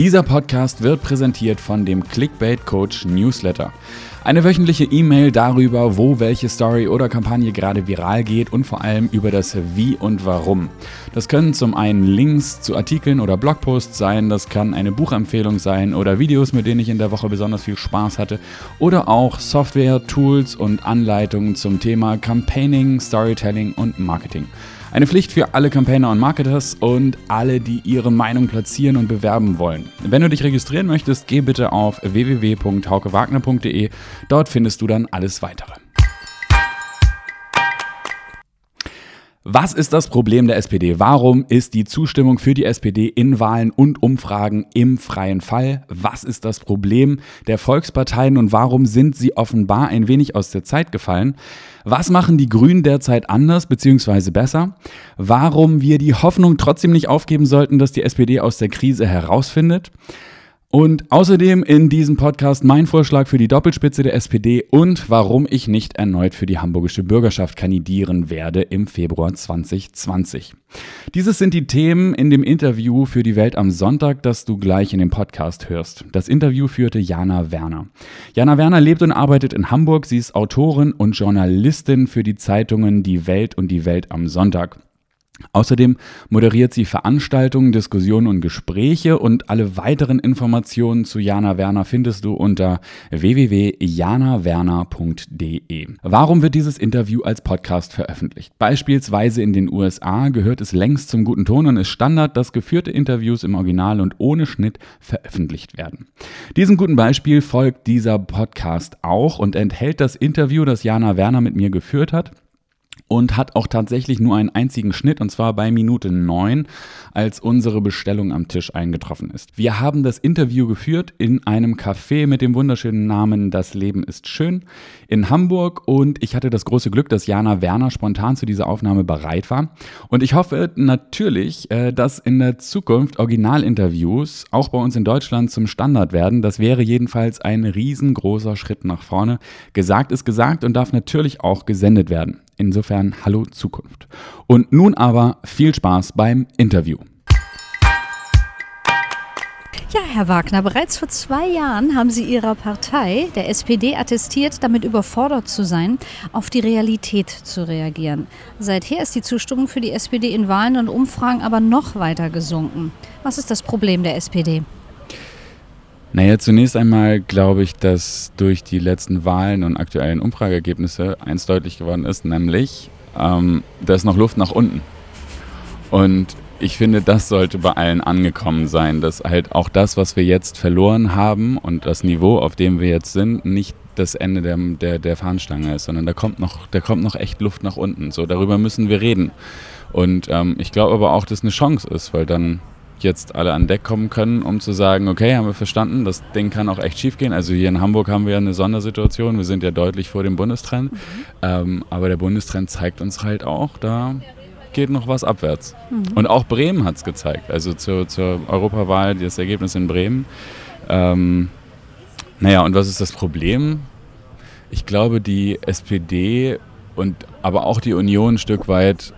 Dieser Podcast wird präsentiert von dem Clickbait Coach Newsletter. Eine wöchentliche E-Mail darüber, wo welche Story oder Kampagne gerade viral geht und vor allem über das Wie und Warum. Das können zum einen Links zu Artikeln oder Blogposts sein, das kann eine Buchempfehlung sein oder Videos, mit denen ich in der Woche besonders viel Spaß hatte oder auch Software, Tools und Anleitungen zum Thema Campaigning, Storytelling und Marketing. Eine Pflicht für alle Campaigner und Marketers und alle, die ihre Meinung platzieren und bewerben wollen. Wenn du dich registrieren möchtest, geh bitte auf www.haukewagner.de. Dort findest du dann alles weitere. Was ist das Problem der SPD? Warum ist die Zustimmung für die SPD in Wahlen und Umfragen im freien Fall? Was ist das Problem der Volksparteien und warum sind sie offenbar ein wenig aus der Zeit gefallen? Was machen die Grünen derzeit anders bzw. besser? Warum wir die Hoffnung trotzdem nicht aufgeben sollten, dass die SPD aus der Krise herausfindet? Und außerdem in diesem Podcast mein Vorschlag für die Doppelspitze der SPD und warum ich nicht erneut für die hamburgische Bürgerschaft kandidieren werde im Februar 2020. Dieses sind die Themen in dem Interview für die Welt am Sonntag, das du gleich in dem Podcast hörst. Das Interview führte Jana Werner. Jana Werner lebt und arbeitet in Hamburg. Sie ist Autorin und Journalistin für die Zeitungen Die Welt und Die Welt am Sonntag. Außerdem moderiert sie Veranstaltungen, Diskussionen und Gespräche und alle weiteren Informationen zu Jana Werner findest du unter www.janawerner.de. Warum wird dieses Interview als Podcast veröffentlicht? Beispielsweise in den USA gehört es längst zum guten Ton und ist Standard, dass geführte Interviews im Original und ohne Schnitt veröffentlicht werden. Diesem guten Beispiel folgt dieser Podcast auch und enthält das Interview, das Jana Werner mit mir geführt hat und hat auch tatsächlich nur einen einzigen Schnitt und zwar bei Minute 9, als unsere Bestellung am Tisch eingetroffen ist. Wir haben das Interview geführt in einem Café mit dem wunderschönen Namen Das Leben ist schön in Hamburg und ich hatte das große Glück, dass Jana Werner spontan zu dieser Aufnahme bereit war und ich hoffe natürlich, äh, dass in der Zukunft Originalinterviews auch bei uns in Deutschland zum Standard werden. Das wäre jedenfalls ein riesengroßer Schritt nach vorne. Gesagt ist gesagt und darf natürlich auch gesendet werden. Insofern hallo Zukunft. Und nun aber viel Spaß beim Interview. Ja, Herr Wagner, bereits vor zwei Jahren haben Sie Ihrer Partei, der SPD, attestiert, damit überfordert zu sein, auf die Realität zu reagieren. Seither ist die Zustimmung für die SPD in Wahlen und Umfragen aber noch weiter gesunken. Was ist das Problem der SPD? Naja, zunächst einmal glaube ich, dass durch die letzten Wahlen und aktuellen Umfrageergebnisse eins deutlich geworden ist, nämlich, ähm, da ist noch Luft nach unten. Und ich finde, das sollte bei allen angekommen sein, dass halt auch das, was wir jetzt verloren haben und das Niveau, auf dem wir jetzt sind, nicht das Ende der, der, der Fahnenstange ist, sondern da kommt noch, da kommt noch echt Luft nach unten. So, darüber müssen wir reden. Und ähm, ich glaube aber auch, dass es eine Chance ist, weil dann jetzt alle an Deck kommen können, um zu sagen, okay, haben wir verstanden, das Ding kann auch echt schief gehen. Also hier in Hamburg haben wir ja eine Sondersituation, wir sind ja deutlich vor dem Bundestrend, mhm. ähm, aber der Bundestrend zeigt uns halt auch, da geht noch was abwärts. Mhm. Und auch Bremen hat es gezeigt, also zur, zur, Europawahl, das Ergebnis in Bremen. Ähm, naja, und was ist das Problem? Ich glaube, die SPD und aber auch die Union ein Stück weit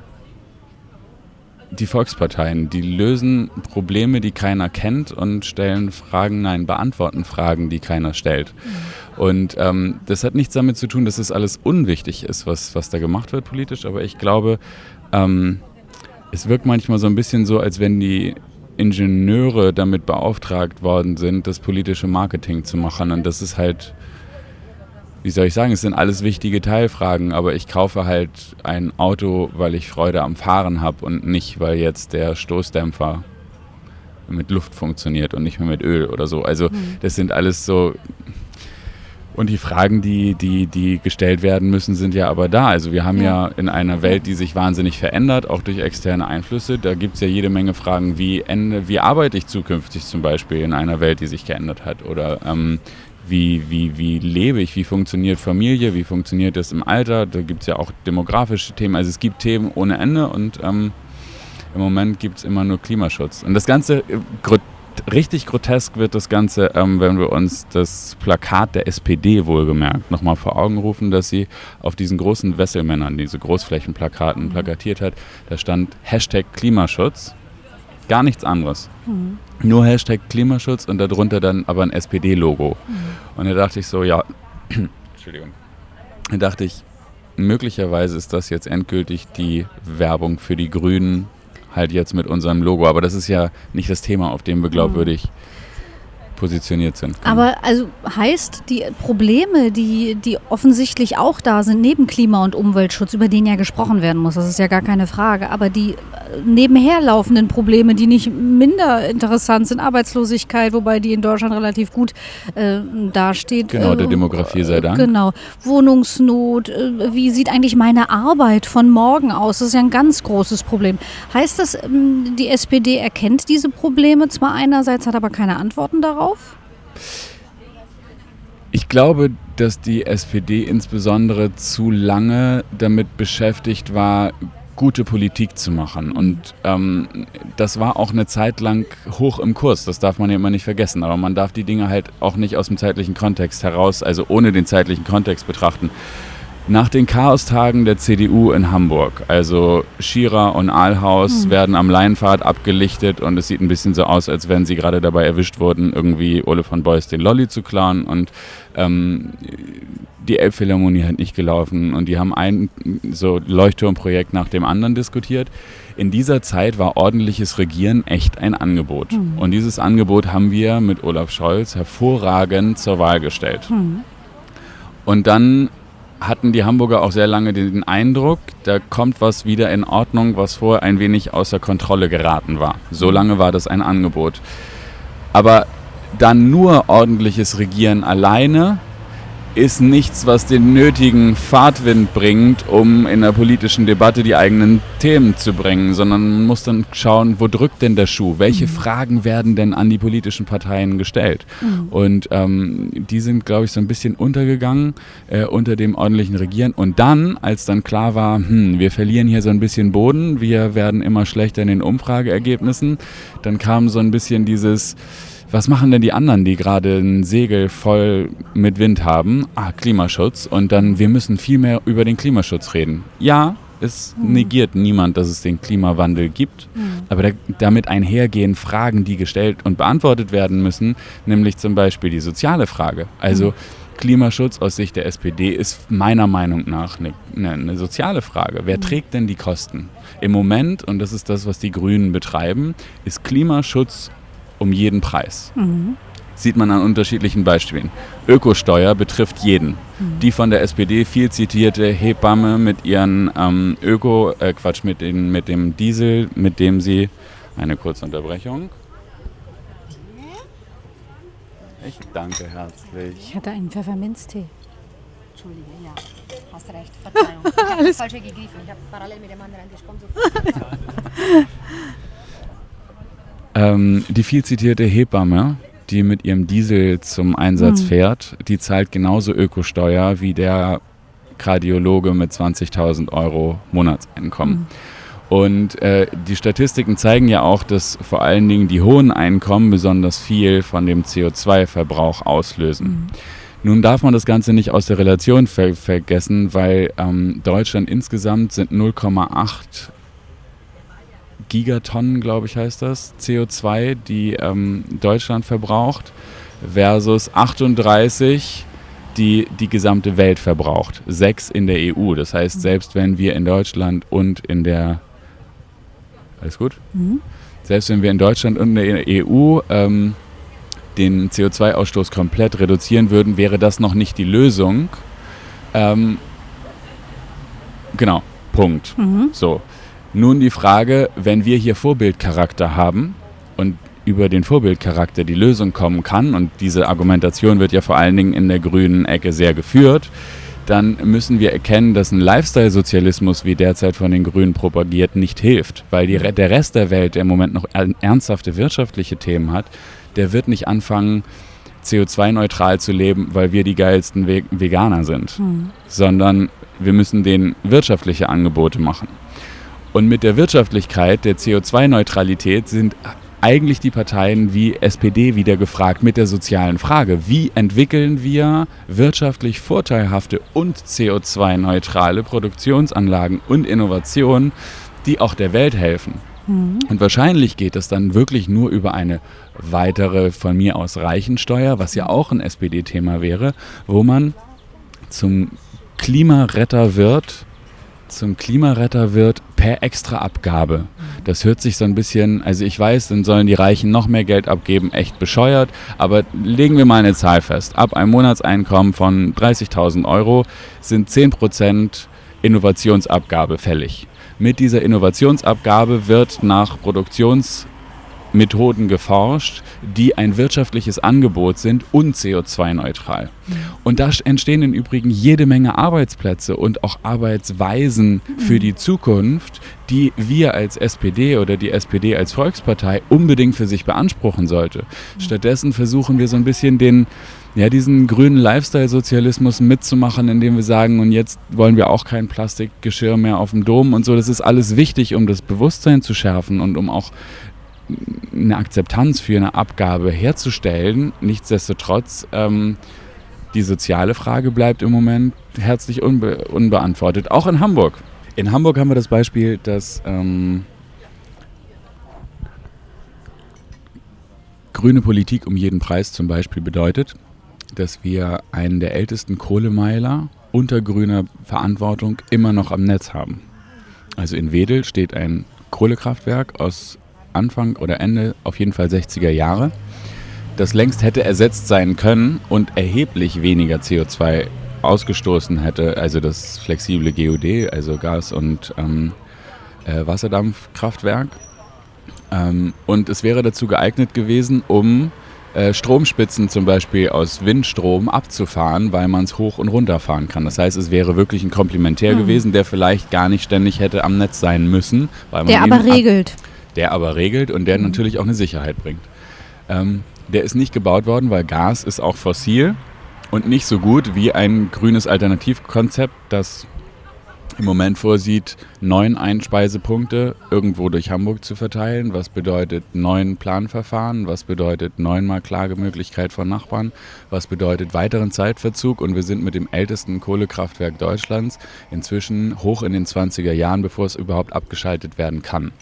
die Volksparteien, die lösen Probleme, die keiner kennt und stellen Fragen, nein, beantworten Fragen, die keiner stellt. Und ähm, das hat nichts damit zu tun, dass es alles unwichtig ist, was, was da gemacht wird politisch, aber ich glaube, ähm, es wirkt manchmal so ein bisschen so, als wenn die Ingenieure damit beauftragt worden sind, das politische Marketing zu machen. Und das ist halt wie soll ich sagen, es sind alles wichtige Teilfragen, aber ich kaufe halt ein Auto, weil ich Freude am Fahren habe und nicht, weil jetzt der Stoßdämpfer mit Luft funktioniert und nicht mehr mit Öl oder so. Also mhm. das sind alles so. Und die Fragen, die, die, die gestellt werden müssen, sind ja aber da. Also wir haben ja, ja in einer Welt, die sich wahnsinnig verändert, auch durch externe Einflüsse, da gibt es ja jede Menge Fragen, wie, ende, wie arbeite ich zukünftig zum Beispiel in einer Welt, die sich geändert hat? Oder ähm, wie, wie, wie lebe ich, wie funktioniert Familie, wie funktioniert das im Alter. Da gibt es ja auch demografische Themen. Also es gibt Themen ohne Ende und ähm, im Moment gibt es immer nur Klimaschutz. Und das Ganze, äh, gro richtig grotesk wird das Ganze, ähm, wenn wir uns das Plakat der SPD wohlgemerkt nochmal vor Augen rufen, dass sie auf diesen großen Wesselmännern, diese Großflächenplakaten, plakatiert hat. Da stand Hashtag Klimaschutz. Gar nichts anderes. Mhm. Nur Hashtag Klimaschutz und darunter dann aber ein SPD-Logo. Mhm. Und da dachte ich so, ja, Entschuldigung. Da dachte ich, möglicherweise ist das jetzt endgültig die Werbung für die Grünen, halt jetzt mit unserem Logo. Aber das ist ja nicht das Thema, auf dem wir glaubwürdig mhm positioniert sind. Aber also heißt, die Probleme, die, die offensichtlich auch da sind, neben Klima- und Umweltschutz, über den ja gesprochen werden muss, das ist ja gar keine Frage, aber die äh, nebenher laufenden Probleme, die nicht minder interessant sind, Arbeitslosigkeit, wobei die in Deutschland relativ gut äh, dasteht. Genau, der äh, Demografie sei Dank. Genau, Wohnungsnot, äh, wie sieht eigentlich meine Arbeit von morgen aus? Das ist ja ein ganz großes Problem. Heißt das, ähm, die SPD erkennt diese Probleme zwar einerseits, hat aber keine Antworten darauf? Auf? Ich glaube, dass die SPD insbesondere zu lange damit beschäftigt war, gute Politik zu machen. Und ähm, das war auch eine Zeit lang hoch im Kurs. Das darf man ja immer nicht vergessen. Aber man darf die Dinge halt auch nicht aus dem zeitlichen Kontext heraus, also ohne den zeitlichen Kontext betrachten. Nach den Chaostagen der CDU in Hamburg, also Schierer und Ahlhaus, mhm. werden am Leinpfad abgelichtet und es sieht ein bisschen so aus, als wenn sie gerade dabei erwischt wurden, irgendwie Ole von Beuys den Lolly zu klauen und ähm, die Elbphilharmonie hat nicht gelaufen und die haben ein so Leuchtturmprojekt nach dem anderen diskutiert. In dieser Zeit war ordentliches Regieren echt ein Angebot. Mhm. Und dieses Angebot haben wir mit Olaf Scholz hervorragend zur Wahl gestellt. Mhm. Und dann hatten die Hamburger auch sehr lange den Eindruck, da kommt was wieder in Ordnung, was vorher ein wenig außer Kontrolle geraten war. So lange war das ein Angebot. Aber dann nur ordentliches Regieren alleine ist nichts, was den nötigen Fahrtwind bringt, um in der politischen Debatte die eigenen Themen zu bringen, sondern man muss dann schauen, wo drückt denn der Schuh? Welche mhm. Fragen werden denn an die politischen Parteien gestellt? Mhm. Und ähm, die sind, glaube ich, so ein bisschen untergegangen äh, unter dem ordentlichen Regieren. Und dann, als dann klar war, hm, wir verlieren hier so ein bisschen Boden, wir werden immer schlechter in den Umfrageergebnissen, dann kam so ein bisschen dieses was machen denn die anderen, die gerade ein Segel voll mit Wind haben? Ah, Klimaschutz. Und dann, wir müssen viel mehr über den Klimaschutz reden. Ja, es mhm. negiert niemand, dass es den Klimawandel gibt. Mhm. Aber da, damit einhergehen Fragen, die gestellt und beantwortet werden müssen, nämlich zum Beispiel die soziale Frage. Also mhm. Klimaschutz aus Sicht der SPD ist meiner Meinung nach eine, eine, eine soziale Frage. Wer mhm. trägt denn die Kosten? Im Moment, und das ist das, was die Grünen betreiben, ist Klimaschutz um jeden Preis. Mhm. Sieht man an unterschiedlichen Beispielen. Ökosteuer betrifft jeden. Mhm. Die von der SPD viel zitierte Hebamme mit ihren ähm, Öko, äh, Quatsch, mit, den, mit dem Diesel, mit dem sie, eine kurze Unterbrechung. Ich danke herzlich. Ich hatte einen Pfefferminztee. Entschuldige, ja. Hast recht. Verzeihung. Ich habe das falsche gegriffen. Ich habe parallel mit dem anderen. Komm sofort. Ähm, die viel zitierte Hebamme, die mit ihrem Diesel zum Einsatz mhm. fährt, die zahlt genauso Ökosteuer wie der Kardiologe mit 20.000 Euro Monatseinkommen. Mhm. Und äh, die Statistiken zeigen ja auch, dass vor allen Dingen die hohen Einkommen besonders viel von dem CO2-Verbrauch auslösen. Mhm. Nun darf man das Ganze nicht aus der Relation ver vergessen, weil ähm, Deutschland insgesamt sind 0,8 Gigatonnen, glaube ich, heißt das, CO2, die ähm, Deutschland verbraucht, versus 38, die die gesamte Welt verbraucht. Sechs in der EU. Das heißt, mhm. selbst wenn wir in Deutschland und in der. Alles gut? Mhm. Selbst wenn wir in Deutschland und in der EU ähm, den CO2-Ausstoß komplett reduzieren würden, wäre das noch nicht die Lösung. Ähm, genau, Punkt. Mhm. So. Nun die Frage, wenn wir hier Vorbildcharakter haben und über den Vorbildcharakter die Lösung kommen kann, und diese Argumentation wird ja vor allen Dingen in der grünen Ecke sehr geführt, dann müssen wir erkennen, dass ein Lifestyle-Sozialismus, wie derzeit von den Grünen propagiert, nicht hilft. Weil die, der Rest der Welt, der im Moment noch ernsthafte wirtschaftliche Themen hat, der wird nicht anfangen, CO2-neutral zu leben, weil wir die geilsten Veganer sind, hm. sondern wir müssen denen wirtschaftliche Angebote machen. Und mit der Wirtschaftlichkeit, der CO2-Neutralität sind eigentlich die Parteien wie SPD wieder gefragt mit der sozialen Frage. Wie entwickeln wir wirtschaftlich vorteilhafte und CO2-neutrale Produktionsanlagen und Innovationen, die auch der Welt helfen? Mhm. Und wahrscheinlich geht es dann wirklich nur über eine weitere von mir aus Reichensteuer, was ja auch ein SPD-Thema wäre, wo man zum Klimaretter wird, zum Klimaretter wird per Extraabgabe. Das hört sich so ein bisschen, also ich weiß, dann sollen die Reichen noch mehr Geld abgeben, echt bescheuert, aber legen wir mal eine Zahl fest. Ab einem Monatseinkommen von 30.000 Euro sind 10% Innovationsabgabe fällig. Mit dieser Innovationsabgabe wird nach Produktions Methoden geforscht, die ein wirtschaftliches Angebot sind und CO2-neutral. Mhm. Und da entstehen im Übrigen jede Menge Arbeitsplätze und auch Arbeitsweisen für die Zukunft, die wir als SPD oder die SPD als Volkspartei unbedingt für sich beanspruchen sollte. Mhm. Stattdessen versuchen wir so ein bisschen den ja, diesen grünen Lifestyle-Sozialismus mitzumachen, indem wir sagen, und jetzt wollen wir auch kein Plastikgeschirr mehr auf dem Dom und so. Das ist alles wichtig, um das Bewusstsein zu schärfen und um auch eine Akzeptanz für eine Abgabe herzustellen. Nichtsdestotrotz, ähm, die soziale Frage bleibt im Moment herzlich unbe unbeantwortet, auch in Hamburg. In Hamburg haben wir das Beispiel, dass ähm, grüne Politik um jeden Preis zum Beispiel bedeutet, dass wir einen der ältesten Kohlemeiler unter grüner Verantwortung immer noch am Netz haben. Also in Wedel steht ein Kohlekraftwerk aus Anfang oder Ende, auf jeden Fall 60er Jahre, das längst hätte ersetzt sein können und erheblich weniger CO2 ausgestoßen hätte, also das flexible GOD, also Gas- und ähm, äh, Wasserdampfkraftwerk. Ähm, und es wäre dazu geeignet gewesen, um äh, Stromspitzen zum Beispiel aus Windstrom abzufahren, weil man es hoch und runter fahren kann. Das heißt, es wäre wirklich ein Komplementär mhm. gewesen, der vielleicht gar nicht ständig hätte am Netz sein müssen. der aber regelt der aber regelt und der mhm. natürlich auch eine Sicherheit bringt. Ähm, der ist nicht gebaut worden, weil Gas ist auch fossil und nicht so gut wie ein grünes Alternativkonzept, das im Moment vorsieht, neun Einspeisepunkte irgendwo durch Hamburg zu verteilen, was bedeutet neun Planverfahren, was bedeutet neunmal Klagemöglichkeit von Nachbarn, was bedeutet weiteren Zeitverzug und wir sind mit dem ältesten Kohlekraftwerk Deutschlands inzwischen hoch in den 20er Jahren, bevor es überhaupt abgeschaltet werden kann.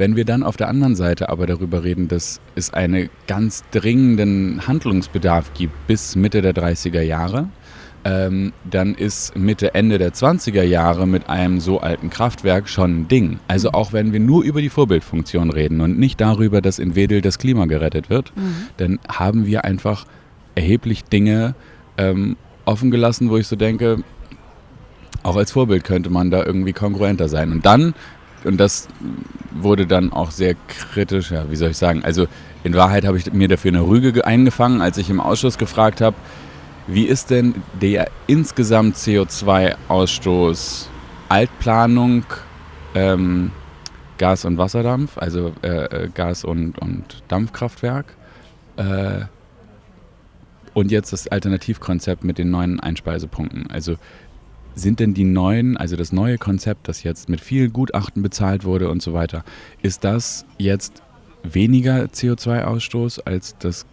Wenn wir dann auf der anderen Seite aber darüber reden, dass es einen ganz dringenden Handlungsbedarf gibt bis Mitte der 30er Jahre, ähm, dann ist Mitte, Ende der 20er Jahre mit einem so alten Kraftwerk schon ein Ding. Also mhm. auch wenn wir nur über die Vorbildfunktion reden und nicht darüber, dass in Wedel das Klima gerettet wird, mhm. dann haben wir einfach erheblich Dinge ähm, offen gelassen, wo ich so denke, auch als Vorbild könnte man da irgendwie kongruenter sein. Und dann und das wurde dann auch sehr kritisch, ja, wie soll ich sagen, also in Wahrheit habe ich mir dafür eine Rüge eingefangen, als ich im Ausschuss gefragt habe, wie ist denn der insgesamt CO2-Ausstoß Altplanung, ähm, Gas- und Wasserdampf, also äh, äh, Gas- und, und Dampfkraftwerk äh, und jetzt das Alternativkonzept mit den neuen Einspeisepunkten. Also sind denn die neuen, also das neue Konzept, das jetzt mit viel Gutachten bezahlt wurde und so weiter, ist das jetzt weniger CO2-Ausstoß als das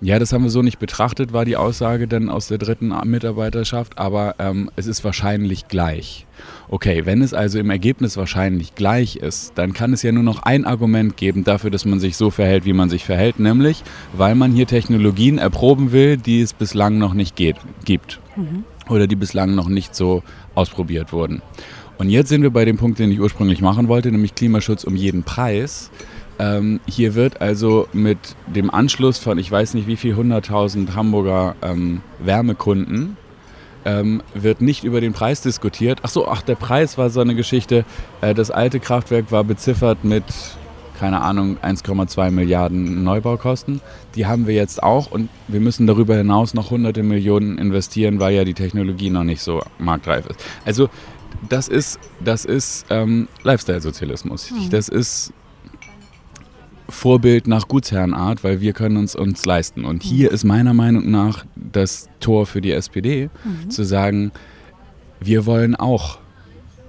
ja, das haben wir so nicht betrachtet, war die Aussage dann aus der dritten Mitarbeiterschaft, aber ähm, es ist wahrscheinlich gleich. Okay, wenn es also im Ergebnis wahrscheinlich gleich ist, dann kann es ja nur noch ein Argument geben dafür, dass man sich so verhält, wie man sich verhält, nämlich weil man hier Technologien erproben will, die es bislang noch nicht geht, gibt. Mhm oder die bislang noch nicht so ausprobiert wurden. Und jetzt sind wir bei dem Punkt, den ich ursprünglich machen wollte, nämlich Klimaschutz um jeden Preis. Ähm, hier wird also mit dem Anschluss von, ich weiß nicht wie viel, 100.000 Hamburger ähm, Wärmekunden, ähm, wird nicht über den Preis diskutiert. Ach so, ach, der Preis war so eine Geschichte. Äh, das alte Kraftwerk war beziffert mit keine Ahnung, 1,2 Milliarden Neubaukosten. Die haben wir jetzt auch und wir müssen darüber hinaus noch hunderte Millionen investieren, weil ja die Technologie noch nicht so marktreif ist. Also das ist, das ist ähm, Lifestyle-Sozialismus. Hm. Das ist Vorbild nach Gutsherrenart, weil wir können uns uns leisten. Und hier hm. ist meiner Meinung nach das Tor für die SPD, mhm. zu sagen, wir wollen auch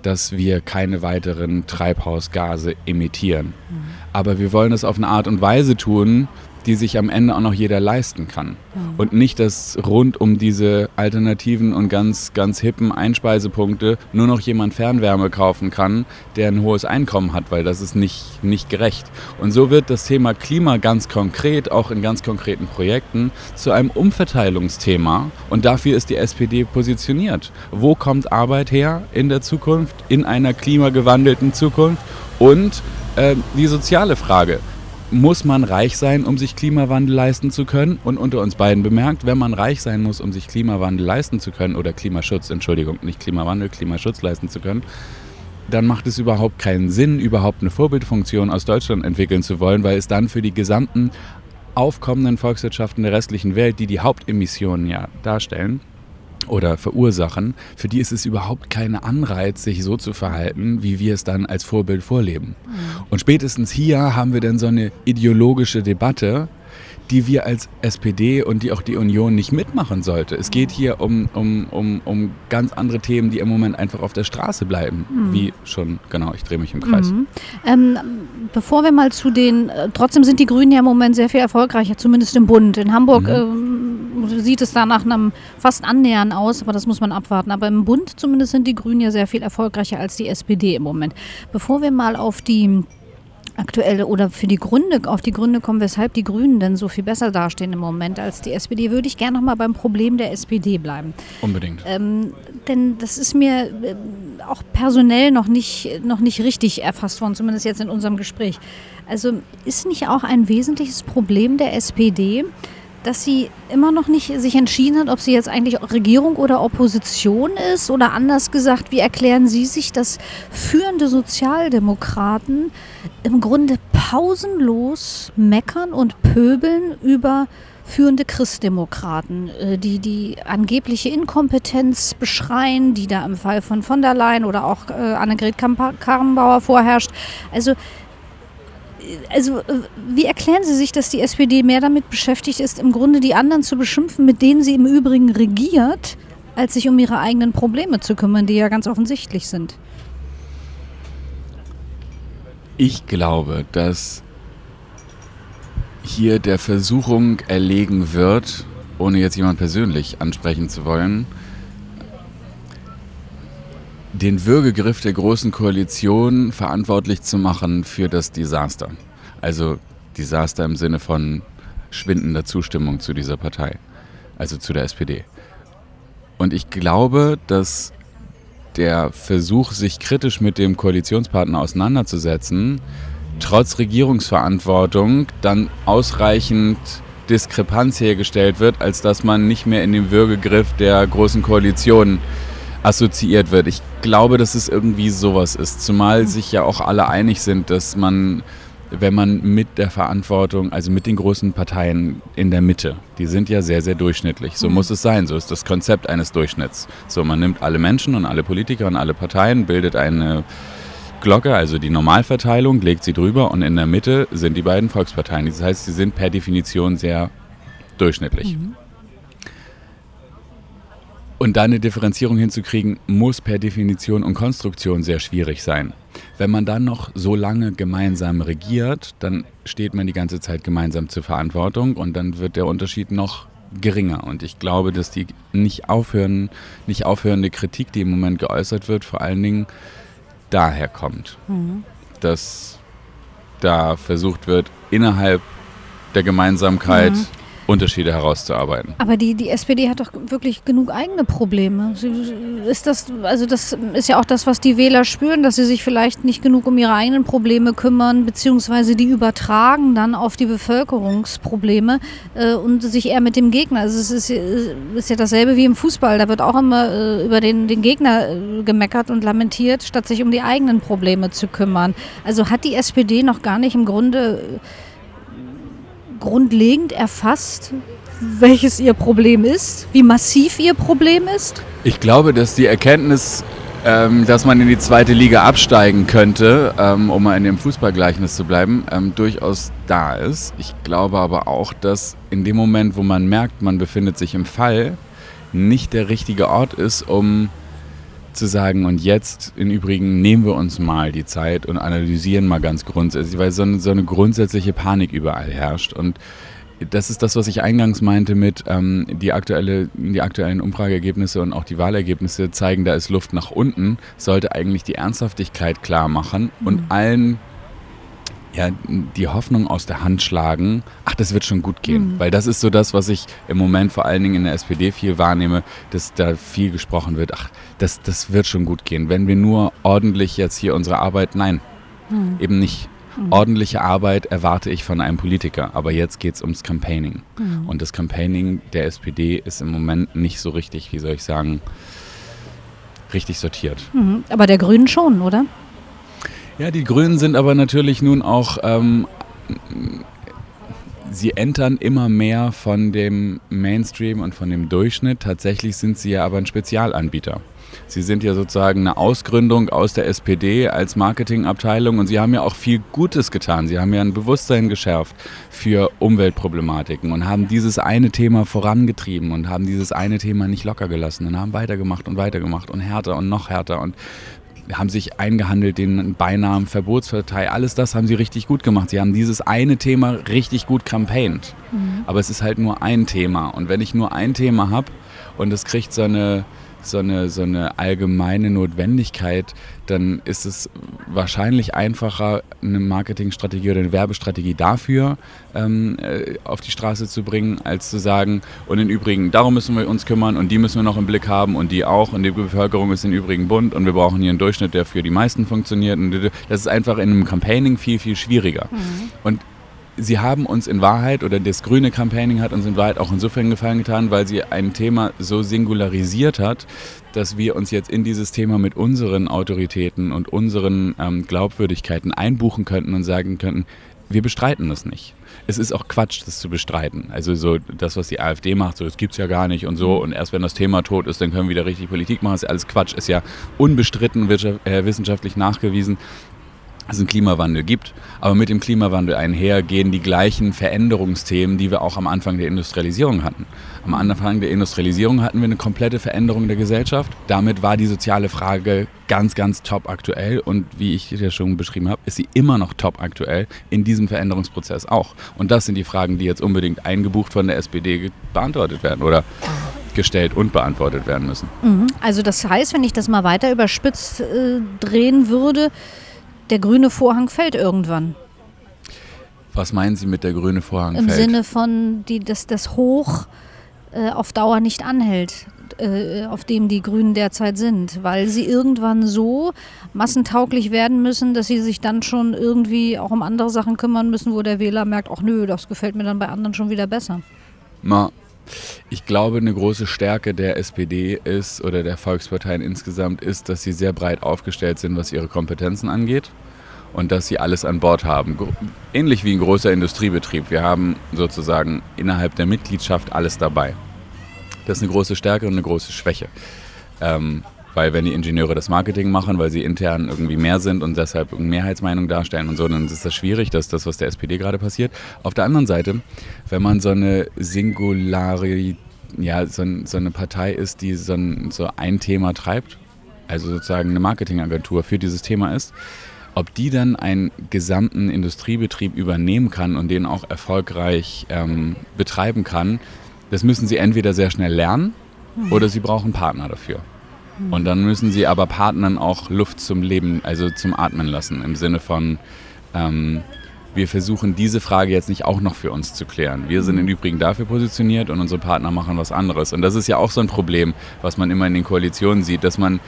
dass wir keine weiteren Treibhausgase emittieren. Mhm. Aber wir wollen das auf eine Art und Weise tun, die sich am Ende auch noch jeder leisten kann. Mhm. Und nicht, dass rund um diese alternativen und ganz, ganz hippen Einspeisepunkte nur noch jemand Fernwärme kaufen kann, der ein hohes Einkommen hat, weil das ist nicht, nicht gerecht. Und so wird das Thema Klima ganz konkret, auch in ganz konkreten Projekten, zu einem Umverteilungsthema. Und dafür ist die SPD positioniert. Wo kommt Arbeit her in der Zukunft, in einer klimagewandelten Zukunft? Und äh, die soziale Frage muss man reich sein, um sich Klimawandel leisten zu können? Und unter uns beiden bemerkt, wenn man reich sein muss, um sich Klimawandel leisten zu können, oder Klimaschutz, Entschuldigung, nicht Klimawandel, Klimaschutz leisten zu können, dann macht es überhaupt keinen Sinn, überhaupt eine Vorbildfunktion aus Deutschland entwickeln zu wollen, weil es dann für die gesamten aufkommenden Volkswirtschaften der restlichen Welt, die die Hauptemissionen ja darstellen, oder verursachen, für die ist es überhaupt kein Anreiz, sich so zu verhalten, wie wir es dann als Vorbild vorleben. Mhm. Und spätestens hier haben wir dann so eine ideologische Debatte, die wir als SPD und die auch die Union nicht mitmachen sollte. Es geht hier um, um, um, um ganz andere Themen, die im Moment einfach auf der Straße bleiben. Mhm. Wie schon, genau, ich drehe mich im Kreis. Mhm. Ähm, bevor wir mal zu den, äh, trotzdem sind die Grünen ja im Moment sehr viel erfolgreicher, zumindest im Bund. In Hamburg mhm. äh, sieht es da nach einem fast Annähern aus, aber das muss man abwarten. Aber im Bund zumindest sind die Grünen ja sehr viel erfolgreicher als die SPD im Moment. Bevor wir mal auf die aktuelle oder für die Gründe, auf die Gründe kommen, weshalb die Grünen denn so viel besser dastehen im Moment als die SPD, würde ich gerne nochmal beim Problem der SPD bleiben. Unbedingt. Ähm, denn das ist mir äh, auch personell noch nicht, noch nicht richtig erfasst worden, zumindest jetzt in unserem Gespräch. Also ist nicht auch ein wesentliches Problem der SPD, dass sie immer noch nicht sich entschieden hat, ob sie jetzt eigentlich Regierung oder Opposition ist? Oder anders gesagt, wie erklären Sie sich, dass führende Sozialdemokraten im Grunde pausenlos meckern und pöbeln über führende Christdemokraten, äh, die die angebliche Inkompetenz beschreien, die da im Fall von von der Leyen oder auch äh, Annegret Karrenbauer vorherrscht. Also also äh, wie erklären Sie sich, dass die SPD mehr damit beschäftigt ist, im Grunde die anderen zu beschimpfen, mit denen sie im Übrigen regiert, als sich um ihre eigenen Probleme zu kümmern, die ja ganz offensichtlich sind? Ich glaube, dass hier der Versuchung erlegen wird, ohne jetzt jemand persönlich ansprechen zu wollen, den Würgegriff der Großen Koalition verantwortlich zu machen für das Desaster. Also Desaster im Sinne von schwindender Zustimmung zu dieser Partei, also zu der SPD. Und ich glaube, dass der Versuch, sich kritisch mit dem Koalitionspartner auseinanderzusetzen, trotz Regierungsverantwortung dann ausreichend Diskrepanz hergestellt wird, als dass man nicht mehr in den Würgegriff der Großen Koalition assoziiert wird. Ich glaube, dass es irgendwie sowas ist. Zumal sich ja auch alle einig sind, dass man, wenn man mit der Verantwortung, also mit den großen Parteien in der Mitte, die sind ja sehr, sehr durchschnittlich. So mhm. muss es sein. So ist das Konzept eines Durchschnitts. So, man nimmt alle Menschen und alle Politiker und alle Parteien, bildet eine Glocke, also die Normalverteilung, legt sie drüber und in der Mitte sind die beiden Volksparteien. Das heißt, sie sind per Definition sehr durchschnittlich. Mhm. Und da eine Differenzierung hinzukriegen, muss per Definition und Konstruktion sehr schwierig sein. Wenn man dann noch so lange gemeinsam regiert, dann steht man die ganze Zeit gemeinsam zur Verantwortung und dann wird der Unterschied noch geringer. Und ich glaube, dass die nicht aufhören, nicht aufhörende Kritik, die im Moment geäußert wird, vor allen Dingen daher kommt. Mhm. Dass da versucht wird, innerhalb der Gemeinsamkeit mhm Unterschiede herauszuarbeiten. Aber die, die SPD hat doch wirklich genug eigene Probleme. Ist das, also das ist ja auch das, was die Wähler spüren, dass sie sich vielleicht nicht genug um ihre eigenen Probleme kümmern, beziehungsweise die übertragen dann auf die Bevölkerungsprobleme äh, und sich eher mit dem Gegner. Also es ist, ist, ja dasselbe wie im Fußball. Da wird auch immer äh, über den, den Gegner äh, gemeckert und lamentiert, statt sich um die eigenen Probleme zu kümmern. Also hat die SPD noch gar nicht im Grunde grundlegend erfasst, welches ihr Problem ist, wie massiv ihr Problem ist? Ich glaube, dass die Erkenntnis, ähm, dass man in die zweite Liga absteigen könnte, ähm, um mal in dem Fußballgleichnis zu bleiben, ähm, durchaus da ist. Ich glaube aber auch, dass in dem Moment, wo man merkt, man befindet sich im Fall, nicht der richtige Ort ist, um zu sagen, und jetzt im Übrigen nehmen wir uns mal die Zeit und analysieren mal ganz grundsätzlich, weil so eine, so eine grundsätzliche Panik überall herrscht. Und das ist das, was ich eingangs meinte mit ähm, die, aktuelle, die aktuellen Umfrageergebnisse und auch die Wahlergebnisse zeigen, da ist Luft nach unten, sollte eigentlich die Ernsthaftigkeit klar machen und mhm. allen ja, die Hoffnung aus der Hand schlagen, ach, das wird schon gut gehen. Mhm. Weil das ist so das, was ich im Moment vor allen Dingen in der SPD viel wahrnehme, dass da viel gesprochen wird, ach, das, das wird schon gut gehen. Wenn wir nur ordentlich jetzt hier unsere Arbeit, nein, mhm. eben nicht. Mhm. Ordentliche Arbeit erwarte ich von einem Politiker, aber jetzt geht es ums Campaigning. Mhm. Und das Campaigning der SPD ist im Moment nicht so richtig, wie soll ich sagen, richtig sortiert. Mhm. Aber der Grünen schon, oder? Ja, die Grünen sind aber natürlich nun auch, ähm, sie entern immer mehr von dem Mainstream und von dem Durchschnitt. Tatsächlich sind sie ja aber ein Spezialanbieter. Sie sind ja sozusagen eine Ausgründung aus der SPD als Marketingabteilung und Sie haben ja auch viel Gutes getan. Sie haben ja ein Bewusstsein geschärft für Umweltproblematiken und haben dieses eine Thema vorangetrieben und haben dieses eine Thema nicht locker gelassen und haben weitergemacht und weitergemacht und härter und noch härter und haben sich eingehandelt, den Beinamen Verbotspartei, alles das haben sie richtig gut gemacht. Sie haben dieses eine Thema richtig gut campaigned. Mhm. Aber es ist halt nur ein Thema. Und wenn ich nur ein Thema habe und es kriegt so eine so eine, so eine allgemeine Notwendigkeit, dann ist es wahrscheinlich einfacher, eine Marketingstrategie oder eine Werbestrategie dafür ähm, äh, auf die Straße zu bringen, als zu sagen, und im Übrigen, darum müssen wir uns kümmern und die müssen wir noch im Blick haben und die auch und die Bevölkerung ist im Übrigen bunt und wir brauchen hier einen Durchschnitt, der für die meisten funktioniert. Und das ist einfach in einem Campaigning viel, viel schwieriger. Mhm. Und sie haben uns in Wahrheit, oder das grüne Campaigning hat uns in Wahrheit auch insofern gefallen getan, weil sie ein Thema so singularisiert hat, dass wir uns jetzt in dieses Thema mit unseren Autoritäten und unseren ähm, Glaubwürdigkeiten einbuchen könnten und sagen könnten, wir bestreiten das nicht. Es ist auch Quatsch, das zu bestreiten. Also so das, was die AfD macht, so es ja gar nicht und so. Und erst wenn das Thema tot ist, dann können wir wieder richtig Politik machen. Das ist alles Quatsch. Ist ja unbestritten äh, wissenschaftlich nachgewiesen, es einen Klimawandel gibt. Aber mit dem Klimawandel einher gehen die gleichen Veränderungsthemen, die wir auch am Anfang der Industrialisierung hatten. Am Anfang der Industrialisierung hatten wir eine komplette Veränderung der Gesellschaft. Damit war die soziale Frage ganz, ganz top aktuell. Und wie ich ja schon beschrieben habe, ist sie immer noch top aktuell in diesem Veränderungsprozess auch. Und das sind die Fragen, die jetzt unbedingt eingebucht von der SPD beantwortet werden oder gestellt und beantwortet werden müssen. Mhm. Also das heißt, wenn ich das mal weiter überspitzt äh, drehen würde, der grüne Vorhang fällt irgendwann. Was meinen Sie mit der grüne Vorhang Im fällt? Im Sinne von, die, dass das Hoch äh, auf Dauer nicht anhält, äh, auf dem die Grünen derzeit sind, weil sie irgendwann so massentauglich werden müssen, dass sie sich dann schon irgendwie auch um andere Sachen kümmern müssen, wo der Wähler merkt, ach nö, das gefällt mir dann bei anderen schon wieder besser. Na, ich glaube, eine große Stärke der SPD ist oder der Volksparteien insgesamt ist, dass sie sehr breit aufgestellt sind, was ihre Kompetenzen angeht und dass sie alles an Bord haben. Ähnlich wie ein großer Industriebetrieb. Wir haben sozusagen innerhalb der Mitgliedschaft alles dabei. Das ist eine große Stärke und eine große Schwäche. Ähm, weil wenn die Ingenieure das Marketing machen, weil sie intern irgendwie mehr sind und deshalb eine Mehrheitsmeinung darstellen und so, dann ist das schwierig. Das ist das, was der SPD gerade passiert. Auf der anderen Seite, wenn man so eine Singularität, ja, so, so, eine Partei ist, die so ein, so ein Thema treibt, also sozusagen eine Marketingagentur für dieses Thema ist, ob die dann einen gesamten Industriebetrieb übernehmen kann und den auch erfolgreich ähm, betreiben kann, das müssen sie entweder sehr schnell lernen hm. oder sie brauchen Partner dafür. Und dann müssen sie aber Partnern auch Luft zum Leben, also zum Atmen lassen, im Sinne von, ähm, wir versuchen diese Frage jetzt nicht auch noch für uns zu klären. Wir sind im Übrigen dafür positioniert und unsere Partner machen was anderes. Und das ist ja auch so ein Problem, was man immer in den Koalitionen sieht, dass man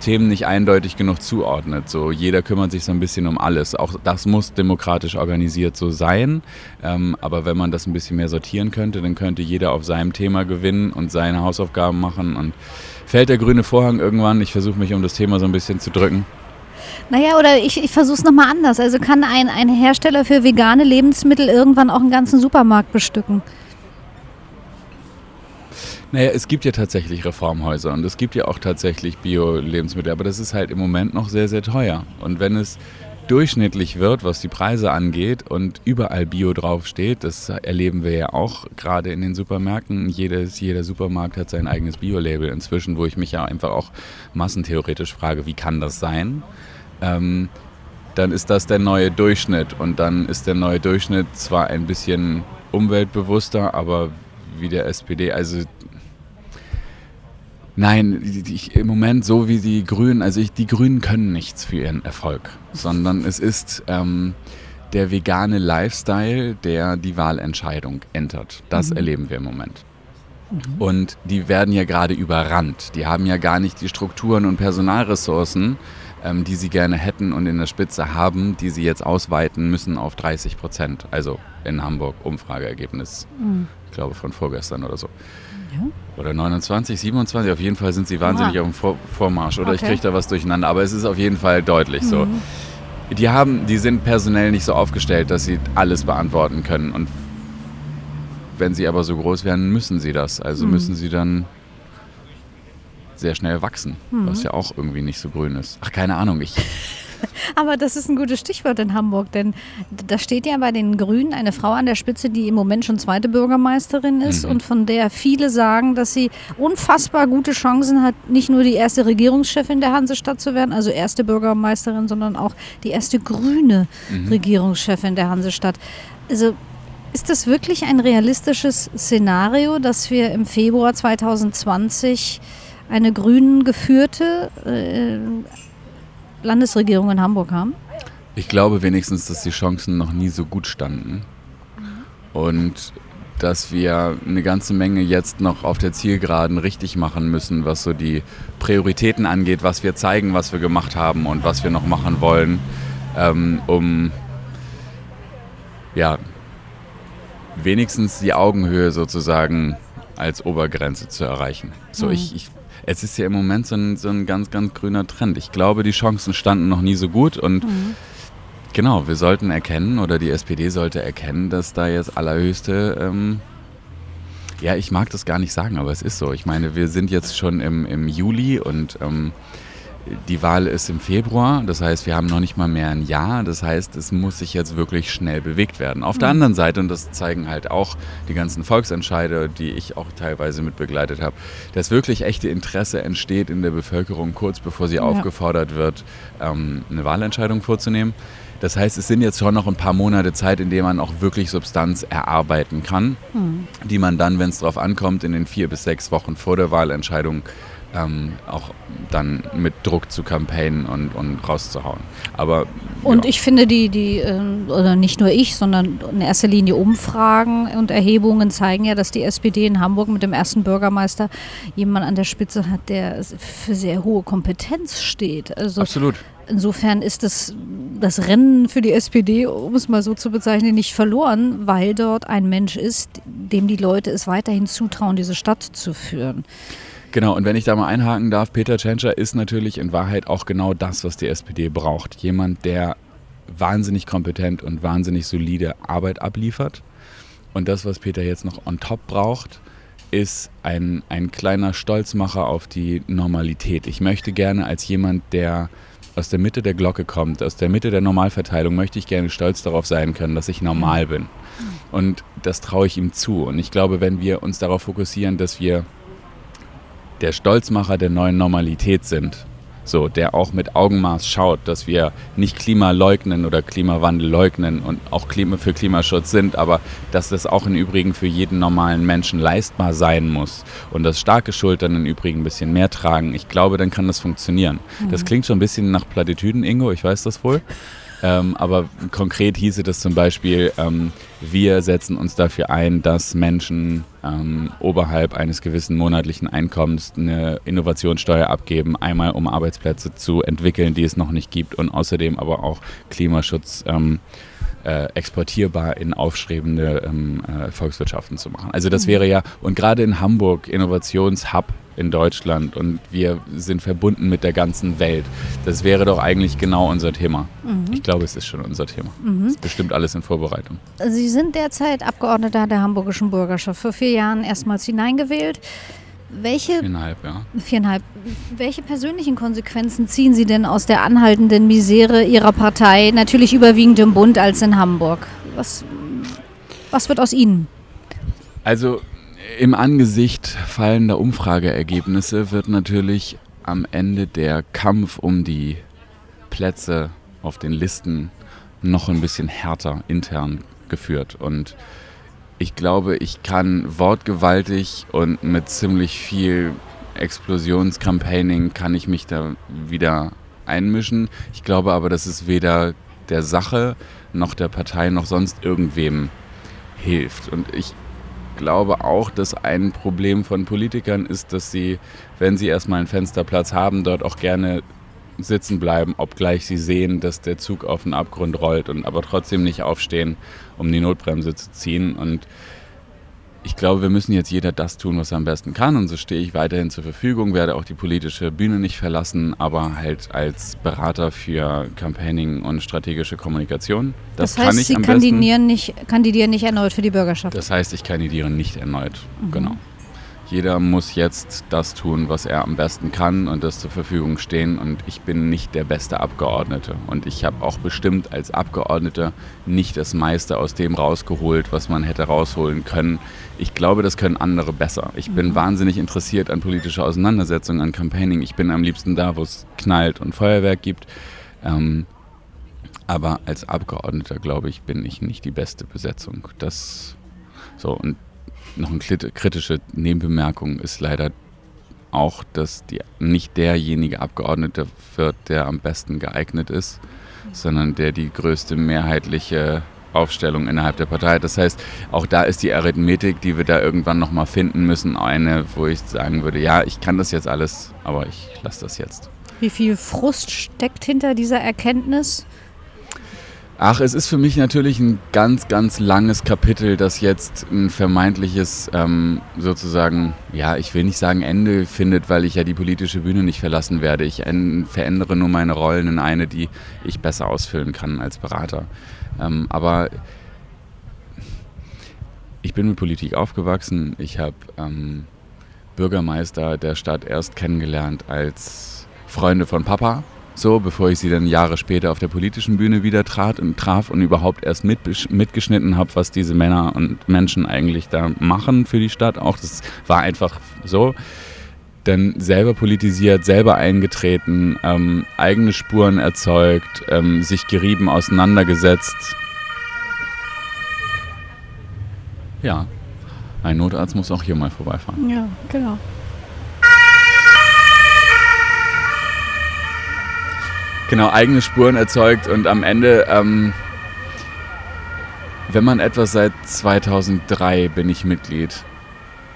Themen nicht eindeutig genug zuordnet. So jeder kümmert sich so ein bisschen um alles. Auch das muss demokratisch organisiert so sein. Ähm, aber wenn man das ein bisschen mehr sortieren könnte, dann könnte jeder auf seinem Thema gewinnen und seine Hausaufgaben machen und fällt der grüne Vorhang irgendwann. Ich versuche mich um das Thema so ein bisschen zu drücken. Naja, oder ich, ich versuche es nochmal anders. Also kann ein, ein Hersteller für vegane Lebensmittel irgendwann auch einen ganzen Supermarkt bestücken? Naja, es gibt ja tatsächlich Reformhäuser und es gibt ja auch tatsächlich Bio-Lebensmittel, aber das ist halt im Moment noch sehr, sehr teuer. Und wenn es durchschnittlich wird, was die Preise angeht und überall Bio draufsteht, das erleben wir ja auch gerade in den Supermärkten. Jedes, jeder Supermarkt hat sein eigenes Bio-Label inzwischen, wo ich mich ja einfach auch massentheoretisch frage, wie kann das sein? Ähm, dann ist das der neue Durchschnitt und dann ist der neue Durchschnitt zwar ein bisschen umweltbewusster, aber wie der SPD, also Nein, ich, im Moment so wie die Grünen, also ich, die Grünen können nichts für ihren Erfolg, sondern es ist ähm, der vegane Lifestyle, der die Wahlentscheidung entert. Das mhm. erleben wir im Moment. Mhm. Und die werden ja gerade überrannt. Die haben ja gar nicht die Strukturen und Personalressourcen, ähm, die sie gerne hätten und in der Spitze haben, die sie jetzt ausweiten müssen auf 30 Prozent. Also in Hamburg Umfrageergebnis, mhm. ich glaube von vorgestern oder so. Ja. Oder 29, 27, auf jeden Fall sind sie wahnsinnig Aha. auf dem Vor Vormarsch. Oder okay. ich kriege da was durcheinander, aber es ist auf jeden Fall deutlich mhm. so. Die, haben, die sind personell nicht so aufgestellt, dass sie alles beantworten können. Und wenn sie aber so groß werden, müssen sie das. Also mhm. müssen sie dann sehr schnell wachsen, mhm. was ja auch irgendwie nicht so grün ist. Ach, keine Ahnung, ich Aber das ist ein gutes Stichwort in Hamburg, denn da steht ja bei den Grünen eine Frau an der Spitze, die im Moment schon zweite Bürgermeisterin ist mhm. und von der viele sagen, dass sie unfassbar gute Chancen hat, nicht nur die erste Regierungschefin der Hansestadt zu werden, also erste Bürgermeisterin, sondern auch die erste grüne mhm. Regierungschefin der Hansestadt. Also ist das wirklich ein realistisches Szenario, dass wir im Februar 2020 eine grünen geführte äh, Landesregierung in Hamburg haben? Ich glaube wenigstens, dass die Chancen noch nie so gut standen. Und dass wir eine ganze Menge jetzt noch auf der Zielgeraden richtig machen müssen, was so die Prioritäten angeht, was wir zeigen, was wir gemacht haben und was wir noch machen wollen, ähm, um ja wenigstens die Augenhöhe sozusagen als Obergrenze zu erreichen. So, mhm. ich, ich es ist ja im Moment so ein, so ein ganz, ganz grüner Trend. Ich glaube, die Chancen standen noch nie so gut und mhm. genau, wir sollten erkennen oder die SPD sollte erkennen, dass da jetzt allerhöchste ähm, ja, ich mag das gar nicht sagen, aber es ist so. Ich meine, wir sind jetzt schon im, im Juli und ähm, die Wahl ist im Februar, das heißt, wir haben noch nicht mal mehr ein Jahr. Das heißt, es muss sich jetzt wirklich schnell bewegt werden. Auf der mhm. anderen Seite, und das zeigen halt auch die ganzen Volksentscheide, die ich auch teilweise mit begleitet habe, dass wirklich echte Interesse entsteht in der Bevölkerung, kurz bevor sie ja. aufgefordert wird, ähm, eine Wahlentscheidung vorzunehmen. Das heißt, es sind jetzt schon noch ein paar Monate Zeit, in denen man auch wirklich Substanz erarbeiten kann, mhm. die man dann, wenn es darauf ankommt, in den vier bis sechs Wochen vor der Wahlentscheidung ähm, auch dann mit Druck zu campaignen und, und rauszuhauen. Aber und ja. ich finde die, die, äh, oder nicht nur ich, sondern in erster Linie Umfragen und Erhebungen zeigen ja, dass die SPD in Hamburg mit dem ersten Bürgermeister jemanden an der Spitze hat, der für sehr hohe Kompetenz steht. Also Absolut. Insofern ist das, das Rennen für die SPD, um es mal so zu bezeichnen, nicht verloren, weil dort ein Mensch ist, dem die Leute es weiterhin zutrauen, diese Stadt zu führen. Genau, und wenn ich da mal einhaken darf, Peter Tschentscher ist natürlich in Wahrheit auch genau das, was die SPD braucht. Jemand, der wahnsinnig kompetent und wahnsinnig solide Arbeit abliefert. Und das, was Peter jetzt noch on top braucht, ist ein, ein kleiner Stolzmacher auf die Normalität. Ich möchte gerne als jemand, der aus der Mitte der Glocke kommt, aus der Mitte der Normalverteilung, möchte ich gerne stolz darauf sein können, dass ich normal bin. Und das traue ich ihm zu. Und ich glaube, wenn wir uns darauf fokussieren, dass wir der Stolzmacher der neuen Normalität sind. So, der auch mit Augenmaß schaut, dass wir nicht Klima leugnen oder Klimawandel leugnen und auch Klima für Klimaschutz sind, aber dass das auch im Übrigen für jeden normalen Menschen leistbar sein muss und dass starke Schultern im Übrigen ein bisschen mehr tragen. Ich glaube, dann kann das funktionieren. Mhm. Das klingt schon ein bisschen nach Plattitüden, Ingo, ich weiß das wohl. Ähm, aber konkret hieße das zum Beispiel, ähm, wir setzen uns dafür ein, dass Menschen ähm, oberhalb eines gewissen monatlichen Einkommens eine Innovationssteuer abgeben, einmal um Arbeitsplätze zu entwickeln, die es noch nicht gibt und außerdem aber auch Klimaschutz ähm, äh, exportierbar in aufstrebende ähm, äh, Volkswirtschaften zu machen. Also das wäre ja, und gerade in Hamburg, Innovationshub in Deutschland und wir sind verbunden mit der ganzen Welt. Das wäre doch eigentlich genau unser Thema. Mhm. Ich glaube, es ist schon unser Thema. Mhm. ist bestimmt alles in Vorbereitung. Sie sind derzeit Abgeordneter der hamburgischen Bürgerschaft. Vor vier Jahren erstmals hineingewählt. Welche, viereinhalb, ja. Viereinhalb. Welche persönlichen Konsequenzen ziehen Sie denn aus der anhaltenden Misere Ihrer Partei, natürlich überwiegend im Bund als in Hamburg? Was, was wird aus Ihnen? Also im Angesicht fallender Umfrageergebnisse wird natürlich am Ende der Kampf um die Plätze auf den Listen noch ein bisschen härter intern geführt. Und ich glaube, ich kann wortgewaltig und mit ziemlich viel Explosionscampaigning kann ich mich da wieder einmischen. Ich glaube aber, dass es weder der Sache noch der Partei noch sonst irgendwem hilft. Und ich glaube auch, dass ein Problem von Politikern ist, dass sie, wenn sie erstmal einen Fensterplatz haben, dort auch gerne sitzen bleiben, obgleich sie sehen, dass der Zug auf den Abgrund rollt und aber trotzdem nicht aufstehen, um die Notbremse zu ziehen. Und ich glaube, wir müssen jetzt jeder das tun, was er am besten kann. Und so stehe ich weiterhin zur Verfügung, werde auch die politische Bühne nicht verlassen, aber halt als Berater für Campaigning und strategische Kommunikation. Das, das heißt, kann ich Sie am kandidieren, nicht, kandidieren nicht erneut für die Bürgerschaft? Das heißt, ich kandidiere nicht erneut. Mhm. Genau. Jeder muss jetzt das tun, was er am besten kann und das zur Verfügung stehen. Und ich bin nicht der beste Abgeordnete. Und ich habe auch bestimmt als Abgeordneter nicht das meiste aus dem rausgeholt, was man hätte rausholen können. Ich glaube, das können andere besser. Ich bin mhm. wahnsinnig interessiert an politischer Auseinandersetzung, an Campaigning. Ich bin am liebsten da, wo es knallt und Feuerwerk gibt. Ähm, aber als Abgeordneter, glaube ich, bin ich nicht die beste Besetzung. Das so und noch eine kritische Nebenbemerkung ist leider auch, dass die, nicht derjenige Abgeordnete wird, der am besten geeignet ist, sondern der die größte mehrheitliche Aufstellung innerhalb der Partei hat. Das heißt, auch da ist die Arithmetik, die wir da irgendwann nochmal finden müssen, eine, wo ich sagen würde, ja, ich kann das jetzt alles, aber ich lasse das jetzt. Wie viel Frust steckt hinter dieser Erkenntnis? Ach, es ist für mich natürlich ein ganz, ganz langes Kapitel, das jetzt ein vermeintliches, ähm, sozusagen, ja, ich will nicht sagen Ende findet, weil ich ja die politische Bühne nicht verlassen werde. Ich verändere nur meine Rollen in eine, die ich besser ausfüllen kann als Berater. Ähm, aber ich bin mit Politik aufgewachsen. Ich habe ähm, Bürgermeister der Stadt erst kennengelernt als Freunde von Papa so, bevor ich sie dann Jahre später auf der politischen Bühne wieder trat und traf und überhaupt erst mit, mitgeschnitten habe, was diese Männer und Menschen eigentlich da machen für die Stadt. Auch das war einfach so. Dann selber politisiert, selber eingetreten, ähm, eigene Spuren erzeugt, ähm, sich gerieben auseinandergesetzt. Ja, ein Notarzt muss auch hier mal vorbeifahren. Ja, genau. Genau eigene Spuren erzeugt und am Ende, ähm, wenn man etwas seit 2003 bin ich Mitglied,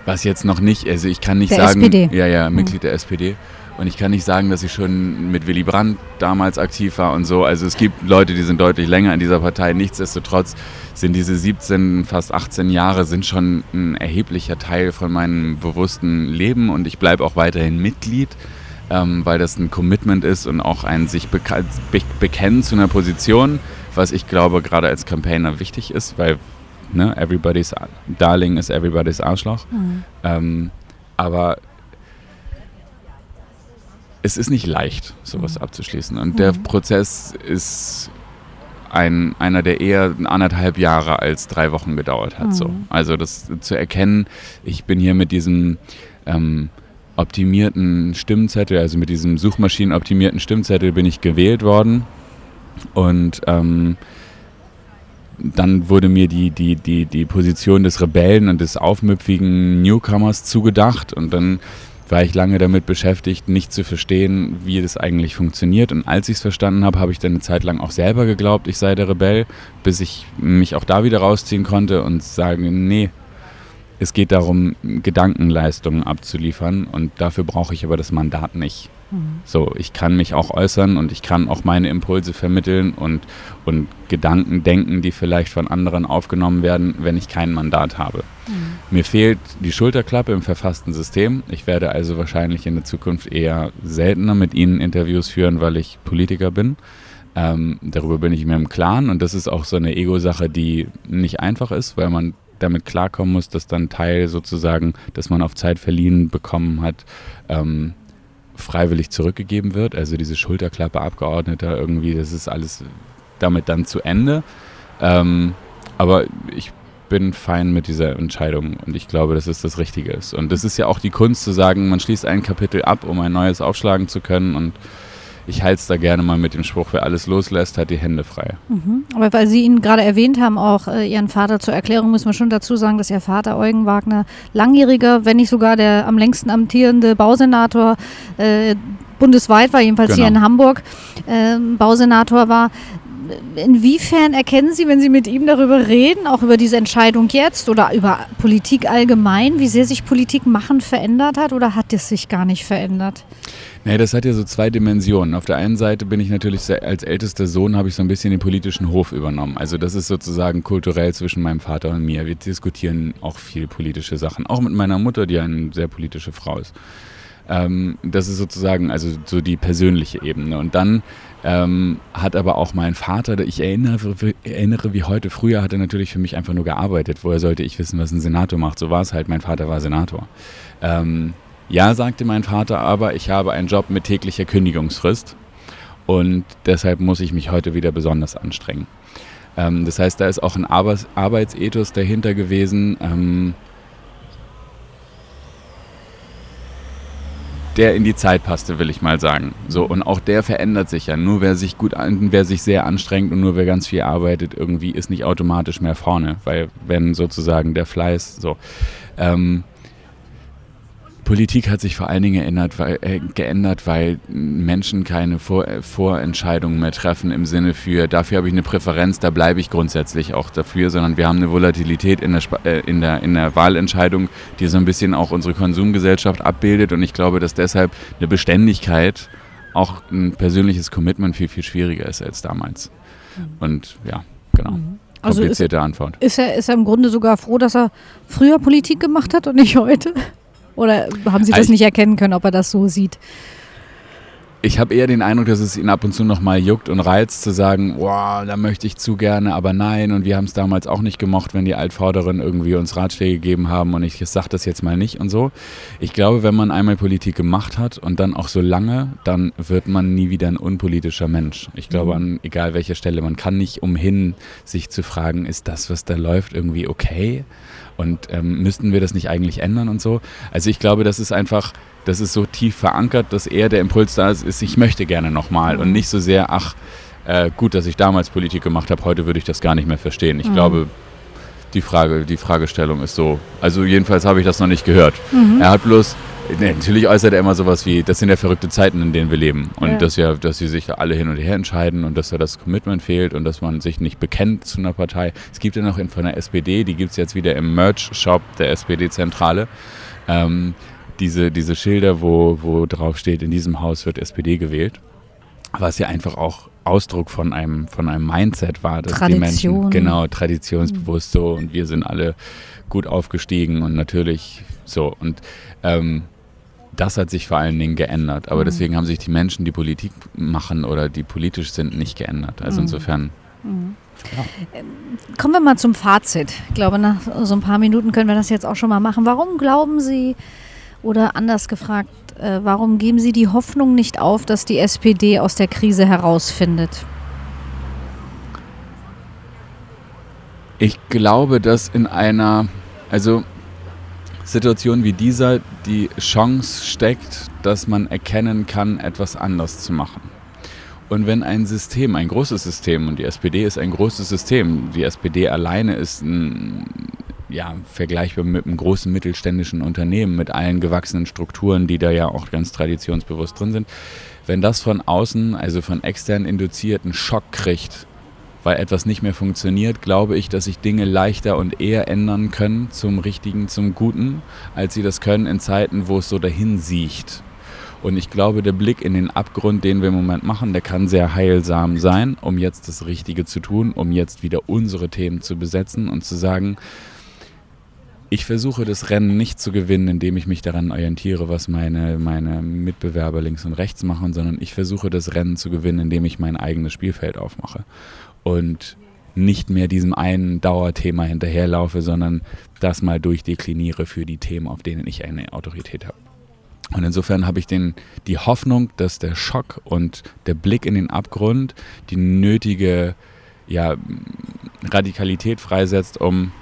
was jetzt noch nicht, also ich kann nicht der sagen, SPD. ja ja Mitglied mhm. der SPD und ich kann nicht sagen, dass ich schon mit Willy Brandt damals aktiv war und so. Also es gibt Leute, die sind deutlich länger in dieser Partei. Nichtsdestotrotz sind diese 17, fast 18 Jahre sind schon ein erheblicher Teil von meinem bewussten Leben und ich bleibe auch weiterhin Mitglied ähm, weil das ein Commitment ist und auch ein sich beka be bekennen zu einer Position, was ich glaube gerade als Campaigner wichtig ist, weil ne, everybody's Darling ist everybody's Arschloch. Mhm. Ähm, aber es ist nicht leicht, sowas mhm. abzuschließen. Und mhm. der Prozess ist ein, einer, der eher anderthalb Jahre als drei Wochen gedauert hat. So. Mhm. Also das zu erkennen, ich bin hier mit diesem ähm, optimierten Stimmzettel, also mit diesem suchmaschinenoptimierten Stimmzettel bin ich gewählt worden. Und ähm, dann wurde mir die, die, die, die Position des Rebellen und des aufmüpfigen Newcomers zugedacht. Und dann war ich lange damit beschäftigt, nicht zu verstehen, wie das eigentlich funktioniert. Und als ich es verstanden habe, habe ich dann eine Zeit lang auch selber geglaubt, ich sei der Rebell, bis ich mich auch da wieder rausziehen konnte und sagen, nee, es geht darum, Gedankenleistungen abzuliefern und dafür brauche ich aber das Mandat nicht. Mhm. So, ich kann mich auch äußern und ich kann auch meine Impulse vermitteln und, und Gedanken denken, die vielleicht von anderen aufgenommen werden, wenn ich kein Mandat habe. Mhm. Mir fehlt die Schulterklappe im verfassten System. Ich werde also wahrscheinlich in der Zukunft eher seltener mit Ihnen Interviews führen, weil ich Politiker bin. Ähm, darüber bin ich mir im Klaren und das ist auch so eine Ego-Sache, die nicht einfach ist, weil man damit klarkommen muss, dass dann Teil sozusagen, dass man auf Zeit verliehen bekommen hat, ähm, freiwillig zurückgegeben wird. Also diese Schulterklappe Abgeordneter irgendwie, das ist alles damit dann zu Ende. Ähm, aber ich bin fein mit dieser Entscheidung und ich glaube, dass es das Richtige ist. Und das ist ja auch die Kunst zu sagen, man schließt ein Kapitel ab, um ein neues aufschlagen zu können. Und ich halte es da gerne mal mit dem Spruch, wer alles loslässt, hat die Hände frei. Mhm. Aber weil Sie ihn gerade erwähnt haben, auch äh, Ihren Vater zur Erklärung, müssen wir schon dazu sagen, dass Ihr Vater Eugen Wagner langjähriger, wenn nicht sogar der am längsten amtierende Bausenator äh, bundesweit war, jedenfalls genau. hier in Hamburg, äh, Bausenator war. Inwiefern erkennen Sie, wenn Sie mit ihm darüber reden, auch über diese Entscheidung jetzt oder über Politik allgemein, wie sehr sich Politik machen verändert hat oder hat es sich gar nicht verändert? Nee, das hat ja so zwei Dimensionen. Auf der einen Seite bin ich natürlich als ältester Sohn habe ich so ein bisschen den politischen Hof übernommen. Also das ist sozusagen kulturell zwischen meinem Vater und mir. Wir diskutieren auch viel politische Sachen. Auch mit meiner Mutter, die eine sehr politische Frau ist. Ähm, das ist sozusagen also so die persönliche Ebene. Und dann ähm, hat aber auch mein Vater, ich erinnere, erinnere wie heute, früher hat er natürlich für mich einfach nur gearbeitet. Woher sollte ich wissen, was ein Senator macht? So war es halt. Mein Vater war Senator. Ähm, ja, sagte mein Vater, aber ich habe einen Job mit täglicher Kündigungsfrist und deshalb muss ich mich heute wieder besonders anstrengen. Ähm, das heißt, da ist auch ein Arbeits Arbeitsethos dahinter gewesen, ähm, der in die Zeit passte, will ich mal sagen. So, und auch der verändert sich ja. Nur wer sich gut wer sich sehr anstrengt und nur wer ganz viel arbeitet, irgendwie ist nicht automatisch mehr vorne. Weil wenn sozusagen der Fleiß so. Ähm, Politik hat sich vor allen Dingen geändert, weil, äh, geändert, weil Menschen keine vor, äh, Vorentscheidungen mehr treffen im Sinne für, dafür habe ich eine Präferenz, da bleibe ich grundsätzlich auch dafür, sondern wir haben eine Volatilität in der, äh, in, der, in der Wahlentscheidung, die so ein bisschen auch unsere Konsumgesellschaft abbildet und ich glaube, dass deshalb eine Beständigkeit auch ein persönliches Commitment viel, viel schwieriger ist als damals. Mhm. Und ja, genau. Mhm. Also Komplizierte ist, Antwort. Ist er, ist er im Grunde sogar froh, dass er früher Politik gemacht hat und nicht heute? Oder haben Sie das also nicht erkennen können, ob er das so sieht? Ich habe eher den Eindruck, dass es ihn ab und zu nochmal juckt und reizt, zu sagen, wow, da möchte ich zu gerne, aber nein. Und wir haben es damals auch nicht gemocht, wenn die Altvorderen irgendwie uns Ratschläge gegeben haben und ich sage das jetzt mal nicht und so. Ich glaube, wenn man einmal Politik gemacht hat und dann auch so lange, dann wird man nie wieder ein unpolitischer Mensch. Ich glaube, mhm. an egal welcher Stelle, man kann nicht umhin, sich zu fragen, ist das, was da läuft, irgendwie okay? Und ähm, müssten wir das nicht eigentlich ändern und so? Also ich glaube, das ist einfach, das ist so tief verankert, dass eher der Impuls da ist, ist ich möchte gerne nochmal und nicht so sehr, ach, äh, gut, dass ich damals Politik gemacht habe, heute würde ich das gar nicht mehr verstehen. Ich mhm. glaube, die Frage, die Fragestellung ist so. Also jedenfalls habe ich das noch nicht gehört. Mhm. Er hat bloß Nee, natürlich äußert er immer sowas wie, das sind ja verrückte Zeiten, in denen wir leben. Und ja. dass, ja, dass sie sich alle hin und her entscheiden und dass da das Commitment fehlt und dass man sich nicht bekennt zu einer Partei. Es gibt ja noch von der SPD, die gibt es jetzt wieder im Merch-Shop der SPD-Zentrale. Ähm, diese, diese Schilder, wo, wo drauf steht, in diesem Haus wird SPD gewählt. Was ja einfach auch Ausdruck von einem, von einem Mindset war, dass Tradition. die Menschen, genau, traditionsbewusst so und wir sind alle gut aufgestiegen und natürlich so. Und ähm, das hat sich vor allen Dingen geändert. Aber mhm. deswegen haben sich die Menschen, die Politik machen oder die politisch sind, nicht geändert. Also mhm. insofern. Mhm. Ja. Ähm, kommen wir mal zum Fazit. Ich glaube, nach so ein paar Minuten können wir das jetzt auch schon mal machen. Warum glauben Sie, oder anders gefragt, äh, warum geben Sie die Hoffnung nicht auf, dass die SPD aus der Krise herausfindet? Ich glaube, dass in einer, also Situation wie dieser die Chance steckt, dass man erkennen kann, etwas anders zu machen. Und wenn ein System, ein großes System, und die SPD ist ein großes System, die SPD alleine ist ein, ja, vergleichbar mit einem großen mittelständischen Unternehmen, mit allen gewachsenen Strukturen, die da ja auch ganz traditionsbewusst drin sind, wenn das von außen, also von extern induzierten Schock kriegt, weil etwas nicht mehr funktioniert, glaube ich, dass sich Dinge leichter und eher ändern können zum Richtigen, zum Guten, als sie das können in Zeiten, wo es so dahin siecht. Und ich glaube, der Blick in den Abgrund, den wir im Moment machen, der kann sehr heilsam sein, um jetzt das Richtige zu tun, um jetzt wieder unsere Themen zu besetzen und zu sagen, ich versuche das Rennen nicht zu gewinnen, indem ich mich daran orientiere, was meine, meine Mitbewerber links und rechts machen, sondern ich versuche das Rennen zu gewinnen, indem ich mein eigenes Spielfeld aufmache und nicht mehr diesem einen Dauerthema hinterherlaufe, sondern das mal durchdekliniere für die Themen, auf denen ich eine Autorität habe. Und insofern habe ich den, die Hoffnung, dass der Schock und der Blick in den Abgrund die nötige ja, Radikalität freisetzt, um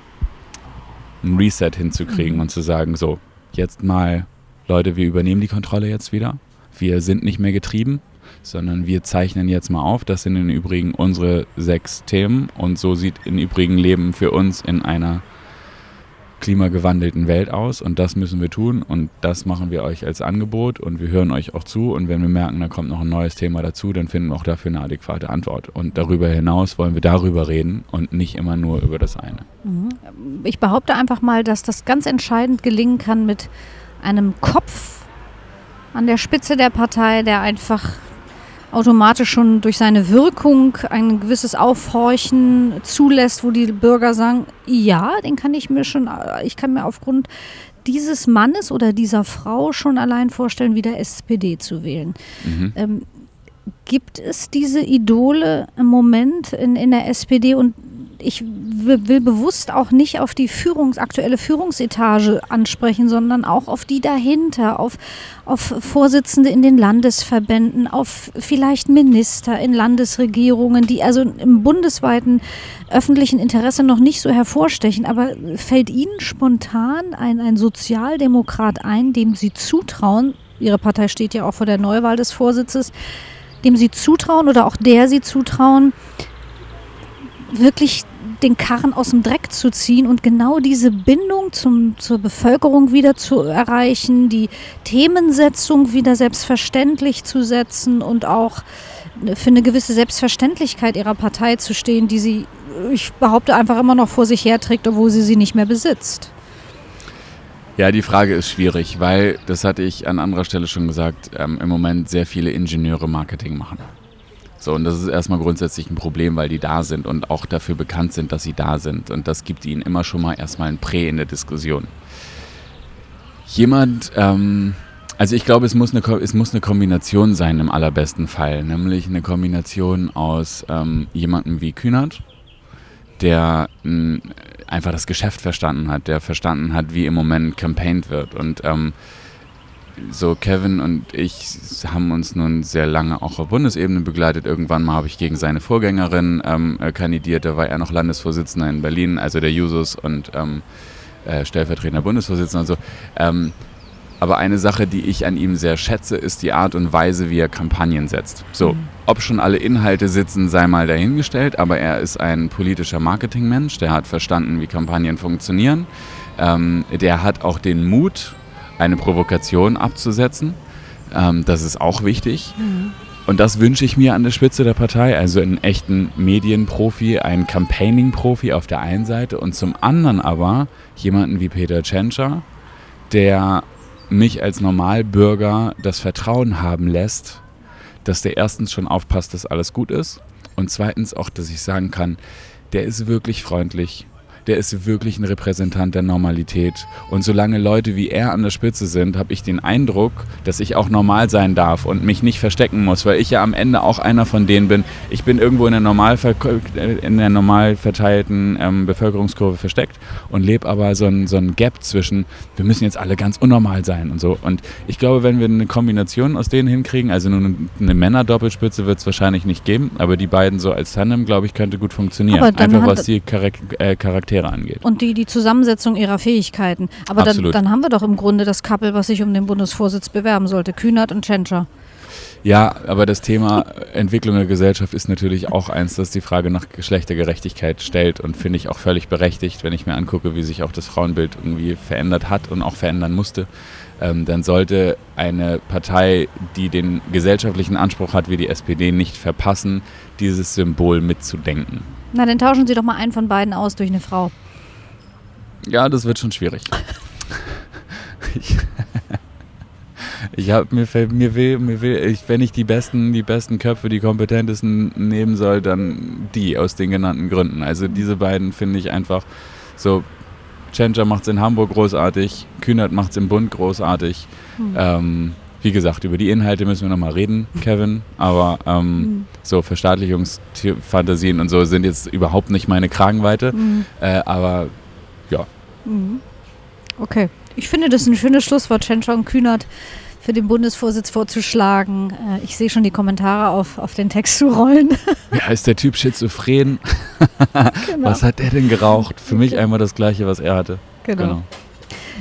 ein Reset hinzukriegen mhm. und zu sagen, so, jetzt mal, Leute, wir übernehmen die Kontrolle jetzt wieder. Wir sind nicht mehr getrieben. Sondern wir zeichnen jetzt mal auf. Das sind im Übrigen unsere sechs Themen und so sieht im Übrigen Leben für uns in einer klimagewandelten Welt aus und das müssen wir tun und das machen wir euch als Angebot und wir hören euch auch zu und wenn wir merken, da kommt noch ein neues Thema dazu, dann finden wir auch dafür eine adäquate Antwort und darüber hinaus wollen wir darüber reden und nicht immer nur über das eine. Mhm. Ich behaupte einfach mal, dass das ganz entscheidend gelingen kann mit einem Kopf an der Spitze der Partei, der einfach automatisch schon durch seine Wirkung ein gewisses Aufhorchen zulässt, wo die Bürger sagen, ja, den kann ich mir schon, ich kann mir aufgrund dieses Mannes oder dieser Frau schon allein vorstellen, wieder SPD zu wählen. Mhm. Ähm, gibt es diese Idole im Moment in, in der SPD und ich will bewusst auch nicht auf die Führungs-, aktuelle Führungsetage ansprechen, sondern auch auf die dahinter, auf, auf Vorsitzende in den Landesverbänden, auf vielleicht Minister in Landesregierungen, die also im bundesweiten öffentlichen Interesse noch nicht so hervorstechen. Aber fällt Ihnen spontan ein, ein Sozialdemokrat ein, dem Sie zutrauen, Ihre Partei steht ja auch vor der Neuwahl des Vorsitzes, dem Sie zutrauen oder auch der Sie zutrauen, wirklich den Karren aus dem Dreck zu ziehen und genau diese Bindung zum, zur Bevölkerung wieder zu erreichen, die Themensetzung wieder selbstverständlich zu setzen und auch für eine gewisse Selbstverständlichkeit ihrer Partei zu stehen, die sie, ich behaupte, einfach immer noch vor sich herträgt, obwohl sie sie nicht mehr besitzt. Ja, die Frage ist schwierig, weil, das hatte ich an anderer Stelle schon gesagt, ähm, im Moment sehr viele Ingenieure Marketing machen. So, und das ist erstmal grundsätzlich ein Problem, weil die da sind und auch dafür bekannt sind, dass sie da sind. Und das gibt ihnen immer schon mal erstmal ein Prä in der Diskussion. Jemand, ähm, also ich glaube, es muss, eine, es muss eine Kombination sein im allerbesten Fall, nämlich eine Kombination aus ähm, jemandem wie Kühnert, der mh, einfach das Geschäft verstanden hat, der verstanden hat, wie im Moment campaigned wird und ähm, so Kevin und ich haben uns nun sehr lange auch auf Bundesebene begleitet. Irgendwann mal habe ich gegen seine Vorgängerin ähm, äh, kandidiert. Da war er noch Landesvorsitzender in Berlin, also der Jusus und ähm, äh, stellvertretender Bundesvorsitzender und so. Ähm, aber eine Sache, die ich an ihm sehr schätze, ist die Art und Weise, wie er Kampagnen setzt. So, mhm. ob schon alle Inhalte sitzen, sei mal dahingestellt, aber er ist ein politischer Marketingmensch, der hat verstanden, wie Kampagnen funktionieren. Ähm, der hat auch den Mut, eine Provokation abzusetzen. Ähm, das ist auch wichtig. Mhm. Und das wünsche ich mir an der Spitze der Partei, also einen echten Medienprofi, einen Campaigning-Profi auf der einen Seite und zum anderen aber jemanden wie Peter Tschentscher, der mich als Normalbürger das Vertrauen haben lässt, dass der erstens schon aufpasst, dass alles gut ist und zweitens auch, dass ich sagen kann, der ist wirklich freundlich, der ist wirklich ein Repräsentant der Normalität. Und solange Leute wie er an der Spitze sind, habe ich den Eindruck, dass ich auch normal sein darf und mich nicht verstecken muss, weil ich ja am Ende auch einer von denen bin. Ich bin irgendwo in der normal, in der normal verteilten ähm, Bevölkerungskurve versteckt und lebe aber so ein, so ein Gap zwischen, wir müssen jetzt alle ganz unnormal sein und so. Und ich glaube, wenn wir eine Kombination aus denen hinkriegen, also nur eine Männer-Doppelspitze wird es wahrscheinlich nicht geben, aber die beiden so als Tandem, glaube ich, könnte gut funktionieren. Einfach was die äh, Charaktere Charaktere angeht. Und die, die Zusammensetzung ihrer Fähigkeiten. Aber dann, dann, haben wir doch im Grunde das Couple, was sich um den Bundesvorsitz bewerben sollte. Kühnert und Tschentscher. Ja, aber das Thema Entwicklung der Gesellschaft ist natürlich auch eins, das die Frage nach Geschlechtergerechtigkeit stellt und finde ich auch völlig berechtigt, wenn ich mir angucke, wie sich auch das Frauenbild irgendwie verändert hat und auch verändern musste. Ähm, dann sollte eine Partei, die den gesellschaftlichen Anspruch hat wie die SPD, nicht verpassen, dieses Symbol mitzudenken. Na, dann tauschen Sie doch mal einen von beiden aus durch eine Frau. Ja, das wird schon schwierig. ich ich habe mir, mir will, mir will ich, wenn ich die besten, die besten Köpfe, die kompetentesten nehmen soll, dann die aus den genannten Gründen. Also diese beiden finde ich einfach so. Chencha macht es in Hamburg großartig, Kühnert macht es im Bund großartig. Hm. Ähm, wie gesagt, über die Inhalte müssen wir nochmal reden, Kevin. Aber ähm, mhm. so Verstaatlichungsfantasien und so sind jetzt überhaupt nicht meine Kragenweite. Mhm. Äh, aber ja. Mhm. Okay. Ich finde das ein schönes Schlusswort, Chenchong Kühnert für den Bundesvorsitz vorzuschlagen. Äh, ich sehe schon die Kommentare auf, auf den Text zu rollen. Wie heißt der Typ schizophren? genau. Was hat der denn geraucht? Für mich einmal das gleiche, was er hatte. Genau. genau.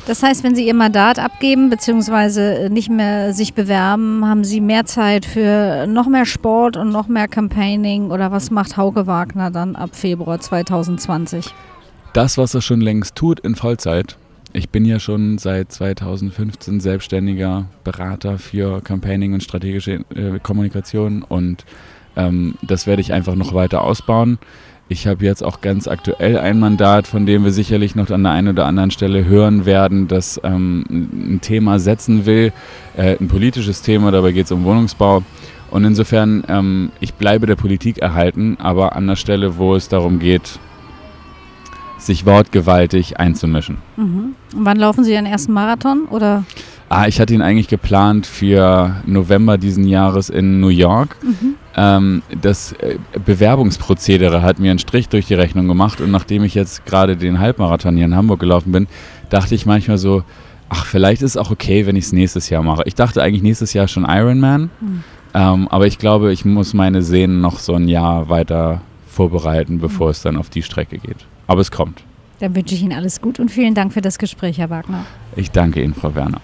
Das heißt, wenn Sie Ihr Mandat abgeben bzw. nicht mehr sich bewerben, haben Sie mehr Zeit für noch mehr Sport und noch mehr Campaigning oder was macht Hauke Wagner dann ab Februar 2020? Das, was er schon längst tut in Vollzeit. Ich bin ja schon seit 2015 selbstständiger Berater für Campaigning und strategische äh, Kommunikation und ähm, das werde ich einfach noch weiter ausbauen. Ich habe jetzt auch ganz aktuell ein Mandat, von dem wir sicherlich noch an der einen oder anderen Stelle hören werden, das ähm, ein Thema setzen will, äh, ein politisches Thema, dabei geht es um Wohnungsbau. Und insofern, ähm, ich bleibe der Politik erhalten, aber an der Stelle, wo es darum geht, sich wortgewaltig einzumischen. Mhm. Und wann laufen Sie Ihren ersten Marathon? Oder? Ah, ich hatte ihn eigentlich geplant für November diesen Jahres in New York. Mhm. Ähm, das äh, Bewerbungsprozedere hat mir einen Strich durch die Rechnung gemacht und nachdem ich jetzt gerade den Halbmarathon hier in Hamburg gelaufen bin, dachte ich manchmal so, ach, vielleicht ist es auch okay, wenn ich es nächstes Jahr mache. Ich dachte eigentlich nächstes Jahr schon Ironman, mhm. ähm, aber ich glaube, ich muss meine Sehnen noch so ein Jahr weiter vorbereiten, bevor mhm. es dann auf die Strecke geht. Aber es kommt. Dann wünsche ich Ihnen alles gut und vielen Dank für das Gespräch, Herr Wagner. Ich danke Ihnen, Frau Werner.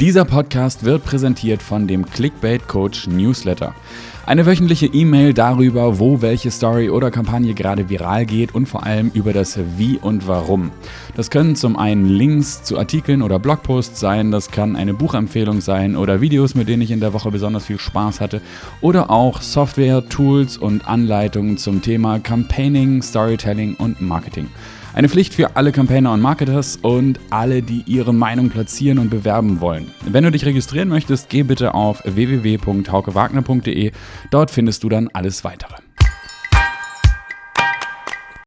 Dieser Podcast wird präsentiert von dem Clickbait Coach Newsletter. Eine wöchentliche E-Mail darüber, wo welche Story oder Kampagne gerade viral geht und vor allem über das Wie und Warum. Das können zum einen Links zu Artikeln oder Blogposts sein, das kann eine Buchempfehlung sein oder Videos, mit denen ich in der Woche besonders viel Spaß hatte oder auch Software, Tools und Anleitungen zum Thema Campaigning, Storytelling und Marketing. Eine Pflicht für alle Campaigner und Marketers und alle, die ihre Meinung platzieren und bewerben wollen. Wenn du dich registrieren möchtest, geh bitte auf www.haukewagner.de. Dort findest du dann alles weitere.